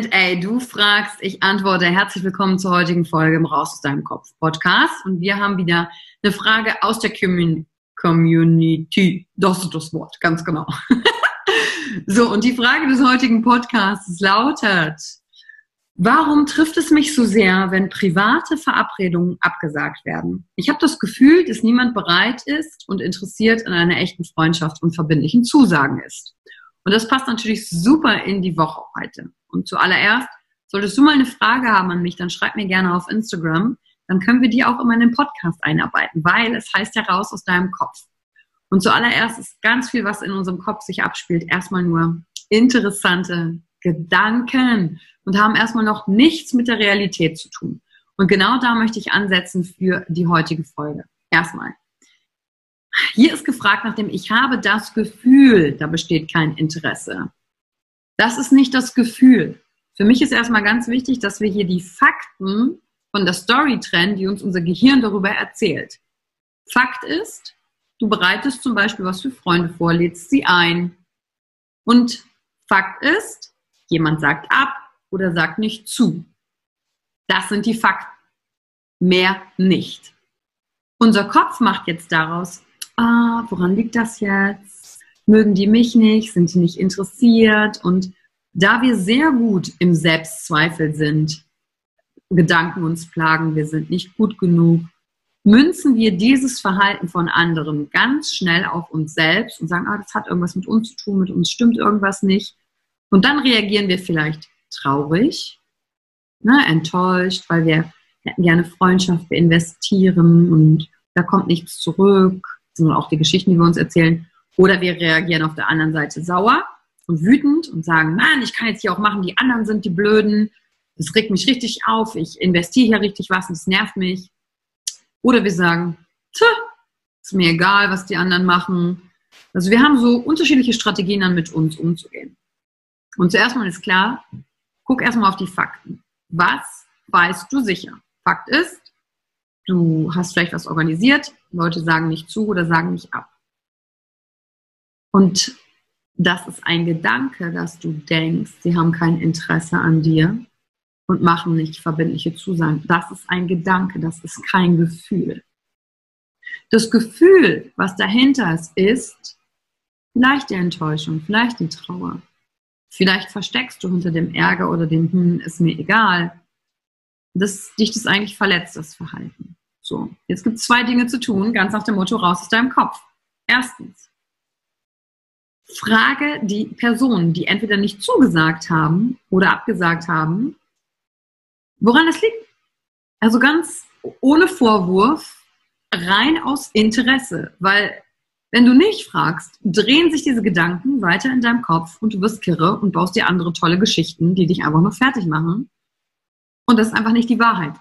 QA. Du fragst, ich antworte. Herzlich willkommen zur heutigen Folge im Raus aus deinem Kopf Podcast. Und wir haben wieder eine Frage aus der Community. Das ist das Wort, ganz genau. so, und die Frage des heutigen Podcasts lautet, warum trifft es mich so sehr, wenn private Verabredungen abgesagt werden? Ich habe das Gefühl, dass niemand bereit ist und interessiert an einer echten Freundschaft und verbindlichen Zusagen ist. Und das passt natürlich super in die Woche heute. Und zuallererst, solltest du mal eine Frage haben an mich, dann schreib mir gerne auf Instagram. Dann können wir die auch immer in den Podcast einarbeiten, weil es heißt ja aus deinem Kopf. Und zuallererst ist ganz viel, was in unserem Kopf sich abspielt, erstmal nur interessante Gedanken und haben erstmal noch nichts mit der Realität zu tun. Und genau da möchte ich ansetzen für die heutige Folge. Erstmal, hier ist gefragt nach dem Ich habe das Gefühl, da besteht kein Interesse. Das ist nicht das Gefühl. Für mich ist erstmal ganz wichtig, dass wir hier die Fakten von der Story trennen, die uns unser Gehirn darüber erzählt. Fakt ist, du bereitest zum Beispiel was für Freunde vor, lädst sie ein. Und Fakt ist, jemand sagt ab oder sagt nicht zu. Das sind die Fakten. Mehr nicht. Unser Kopf macht jetzt daraus ah, woran liegt das jetzt? Mögen die mich nicht? Sind die nicht interessiert? Und da wir sehr gut im Selbstzweifel sind, Gedanken uns plagen, wir sind nicht gut genug, münzen wir dieses Verhalten von anderen ganz schnell auf uns selbst und sagen, ah, das hat irgendwas mit uns zu tun, mit uns stimmt irgendwas nicht. Und dann reagieren wir vielleicht traurig, ne, enttäuscht, weil wir hätten gerne Freundschaft, wir investieren und da kommt nichts zurück sondern auch die Geschichten, die wir uns erzählen. Oder wir reagieren auf der anderen Seite sauer und wütend und sagen, Mann, ich kann jetzt hier auch machen, die anderen sind die Blöden. Das regt mich richtig auf, ich investiere hier richtig was und es nervt mich. Oder wir sagen, tja, ist mir egal, was die anderen machen. Also wir haben so unterschiedliche Strategien, dann mit uns umzugehen. Und zuerst mal ist klar, guck erstmal auf die Fakten. Was weißt du sicher? Fakt ist, Du hast vielleicht was organisiert, Leute sagen nicht zu oder sagen nicht ab. Und das ist ein Gedanke, dass du denkst, sie haben kein Interesse an dir und machen nicht verbindliche Zusagen. Das ist ein Gedanke, das ist kein Gefühl. Das Gefühl, was dahinter ist, ist, vielleicht die Enttäuschung, vielleicht die Trauer. Vielleicht versteckst du hinter dem Ärger oder dem Hm, ist mir egal. Das, dich das eigentlich verletzt, das Verhalten. So, jetzt gibt es zwei Dinge zu tun, ganz nach dem Motto, raus aus deinem Kopf. Erstens, frage die Personen, die entweder nicht zugesagt haben oder abgesagt haben, woran es liegt. Also ganz ohne Vorwurf, rein aus Interesse, weil wenn du nicht fragst, drehen sich diese Gedanken weiter in deinem Kopf und du wirst kirre und baust dir andere tolle Geschichten, die dich einfach nur fertig machen. Und das ist einfach nicht die Wahrheit.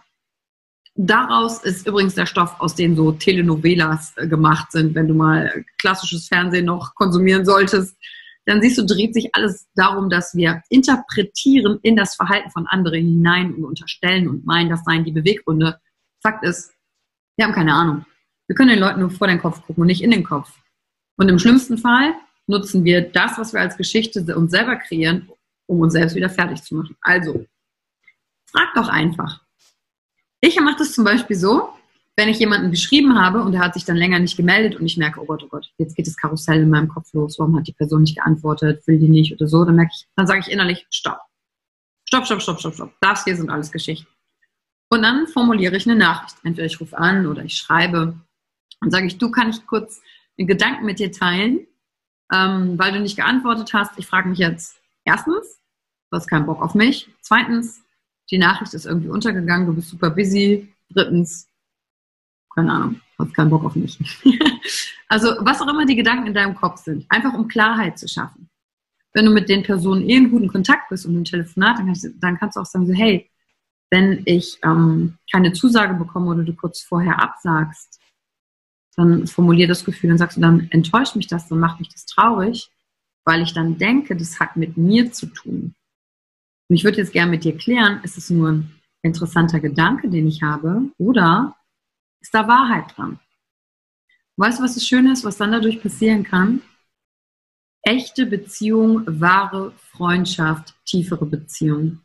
Daraus ist übrigens der Stoff, aus dem so Telenovelas äh, gemacht sind, wenn du mal klassisches Fernsehen noch konsumieren solltest. Dann siehst du, dreht sich alles darum, dass wir interpretieren in das Verhalten von anderen hinein und unterstellen und meinen, das seien die Beweggründe. Fakt ist, wir haben keine Ahnung. Wir können den Leuten nur vor den Kopf gucken und nicht in den Kopf. Und im schlimmsten Fall nutzen wir das, was wir als Geschichte uns selber kreieren, um uns selbst wieder fertig zu machen. Also, frag doch einfach. Ich mache das zum Beispiel so, wenn ich jemanden geschrieben habe und er hat sich dann länger nicht gemeldet und ich merke, oh Gott, oh Gott, jetzt geht das Karussell in meinem Kopf los, warum hat die Person nicht geantwortet, will die nicht oder so, dann merke ich, dann sage ich innerlich, stopp. Stopp, stopp, stopp, stopp, stopp. Das hier sind alles Geschichten. Und dann formuliere ich eine Nachricht. Entweder ich rufe an oder ich schreibe und sage ich, du kann ich kurz einen Gedanken mit dir teilen, ähm, weil du nicht geantwortet hast. Ich frage mich jetzt erstens, du hast keinen Bock auf mich. Zweitens, die Nachricht ist irgendwie untergegangen, du bist super busy. Drittens, keine Ahnung, hast keinen Bock auf mich. also was auch immer die Gedanken in deinem Kopf sind, einfach um Klarheit zu schaffen. Wenn du mit den Personen eh in guten Kontakt bist und ein Telefonat, dann kannst, du, dann kannst du auch sagen, so, hey, wenn ich ähm, keine Zusage bekomme oder du kurz vorher absagst, dann formulier das Gefühl, dann sagst du, dann enttäuscht mich das, dann macht mich das traurig, weil ich dann denke, das hat mit mir zu tun. Und ich würde jetzt gerne mit dir klären, ist es nur ein interessanter Gedanke, den ich habe, oder ist da Wahrheit dran? Weißt du, was das Schöne ist, was dann dadurch passieren kann? Echte Beziehung, wahre Freundschaft, tiefere Beziehung.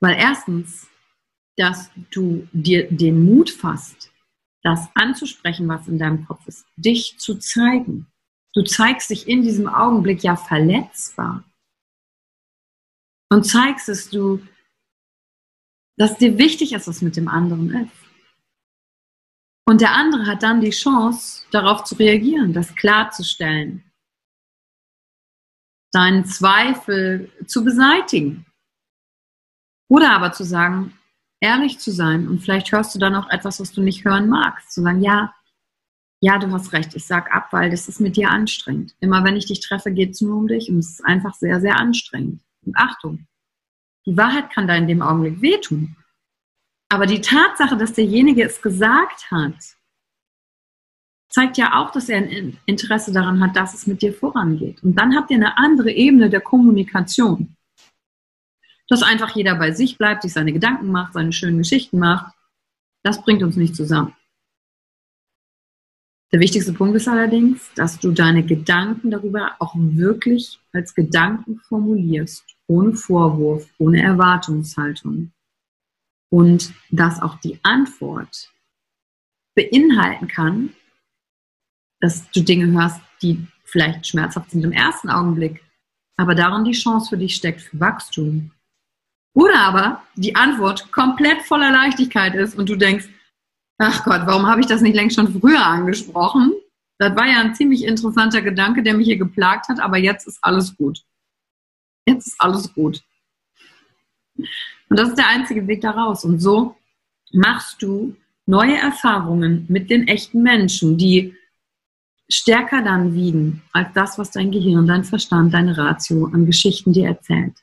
Weil erstens, dass du dir den Mut fasst, das anzusprechen, was in deinem Kopf ist, dich zu zeigen. Du zeigst dich in diesem Augenblick ja verletzbar und zeigst, dass du, dass dir wichtig ist, was mit dem anderen ist. Und der andere hat dann die Chance, darauf zu reagieren, das klarzustellen, deinen Zweifel zu beseitigen. Oder aber zu sagen, ehrlich zu sein und vielleicht hörst du dann auch etwas, was du nicht hören magst. Zu sagen, ja, ja, du hast recht, ich sag ab, weil das ist mit dir anstrengend. Immer wenn ich dich treffe, geht es nur um dich und es ist einfach sehr, sehr anstrengend. Und Achtung, die Wahrheit kann da in dem Augenblick wehtun. Aber die Tatsache, dass derjenige es gesagt hat, zeigt ja auch, dass er ein Interesse daran hat, dass es mit dir vorangeht. Und dann habt ihr eine andere Ebene der Kommunikation dass einfach jeder bei sich bleibt, sich seine Gedanken macht, seine schönen Geschichten macht. Das bringt uns nicht zusammen. Der wichtigste Punkt ist allerdings, dass du deine Gedanken darüber auch wirklich als Gedanken formulierst, ohne Vorwurf, ohne Erwartungshaltung. Und dass auch die Antwort beinhalten kann, dass du Dinge hörst, die vielleicht schmerzhaft sind im ersten Augenblick, aber darin die Chance für dich steckt für Wachstum, oder aber die Antwort komplett voller Leichtigkeit ist und du denkst, ach Gott, warum habe ich das nicht längst schon früher angesprochen? Das war ja ein ziemlich interessanter Gedanke, der mich hier geplagt hat, aber jetzt ist alles gut. Jetzt ist alles gut. Und das ist der einzige Weg daraus. Und so machst du neue Erfahrungen mit den echten Menschen, die stärker dann wiegen als das, was dein Gehirn, dein Verstand, deine Ratio an Geschichten dir erzählt.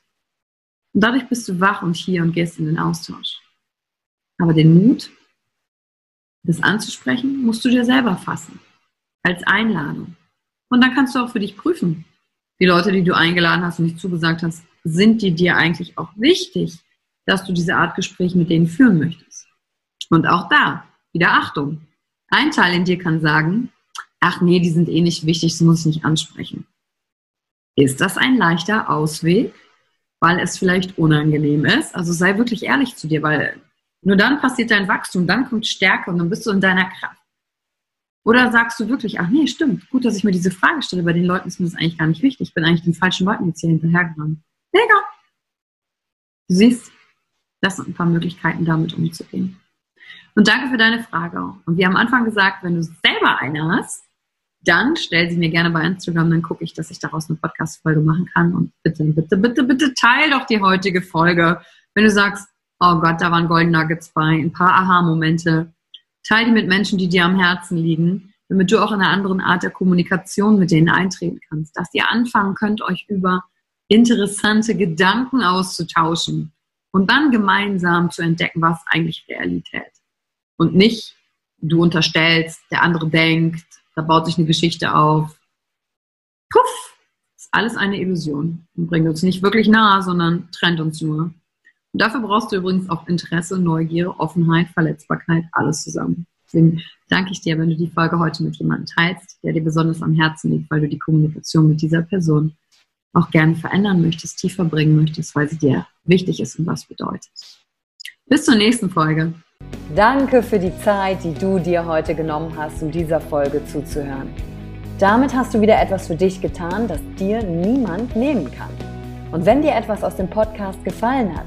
Und dadurch bist du wach und hier und gehst in den Austausch. Aber den Mut, das anzusprechen, musst du dir selber fassen. Als Einladung. Und dann kannst du auch für dich prüfen. Die Leute, die du eingeladen hast und nicht zugesagt hast, sind die dir eigentlich auch wichtig, dass du diese Art Gespräch mit denen führen möchtest. Und auch da, wieder Achtung. Ein Teil in dir kann sagen, ach nee, die sind eh nicht wichtig, das muss ich nicht ansprechen. Ist das ein leichter Ausweg? weil es vielleicht unangenehm ist. Also sei wirklich ehrlich zu dir, weil nur dann passiert dein Wachstum, dann kommt Stärke und dann bist du in deiner Kraft. Oder sagst du wirklich, ach nee, stimmt, gut, dass ich mir diese Frage stelle, bei den Leuten ist mir das eigentlich gar nicht wichtig. Ich bin eigentlich den falschen Leuten jetzt hier hinterhergerannt. Mega! Du siehst, das sind ein paar Möglichkeiten, damit umzugehen. Und danke für deine Frage. Und wie am Anfang gesagt, wenn du selber eine hast, dann stell sie mir gerne bei Instagram, dann gucke ich, dass ich daraus eine Podcast-Folge machen kann. Und bitte, bitte, bitte, bitte teil doch die heutige Folge. Wenn du sagst, oh Gott, da waren Golden Nuggets bei, ein paar Aha-Momente, teil die mit Menschen, die dir am Herzen liegen, damit du auch in einer anderen Art der Kommunikation mit denen eintreten kannst. Dass ihr anfangen könnt, euch über interessante Gedanken auszutauschen und dann gemeinsam zu entdecken, was eigentlich Realität. Und nicht, du unterstellst, der andere denkt, da baut sich eine Geschichte auf. Puff! Ist alles eine Illusion und bringt uns nicht wirklich nahe, sondern trennt uns nur. Und dafür brauchst du übrigens auch Interesse, Neugier, Offenheit, Verletzbarkeit, alles zusammen. Deswegen danke ich dir, wenn du die Folge heute mit jemandem teilst, der dir besonders am Herzen liegt, weil du die Kommunikation mit dieser Person auch gerne verändern möchtest, tiefer bringen möchtest, weil sie dir wichtig ist und was bedeutet. Bis zur nächsten Folge. Danke für die Zeit, die du dir heute genommen hast, um dieser Folge zuzuhören. Damit hast du wieder etwas für dich getan, das dir niemand nehmen kann. Und wenn dir etwas aus dem Podcast gefallen hat,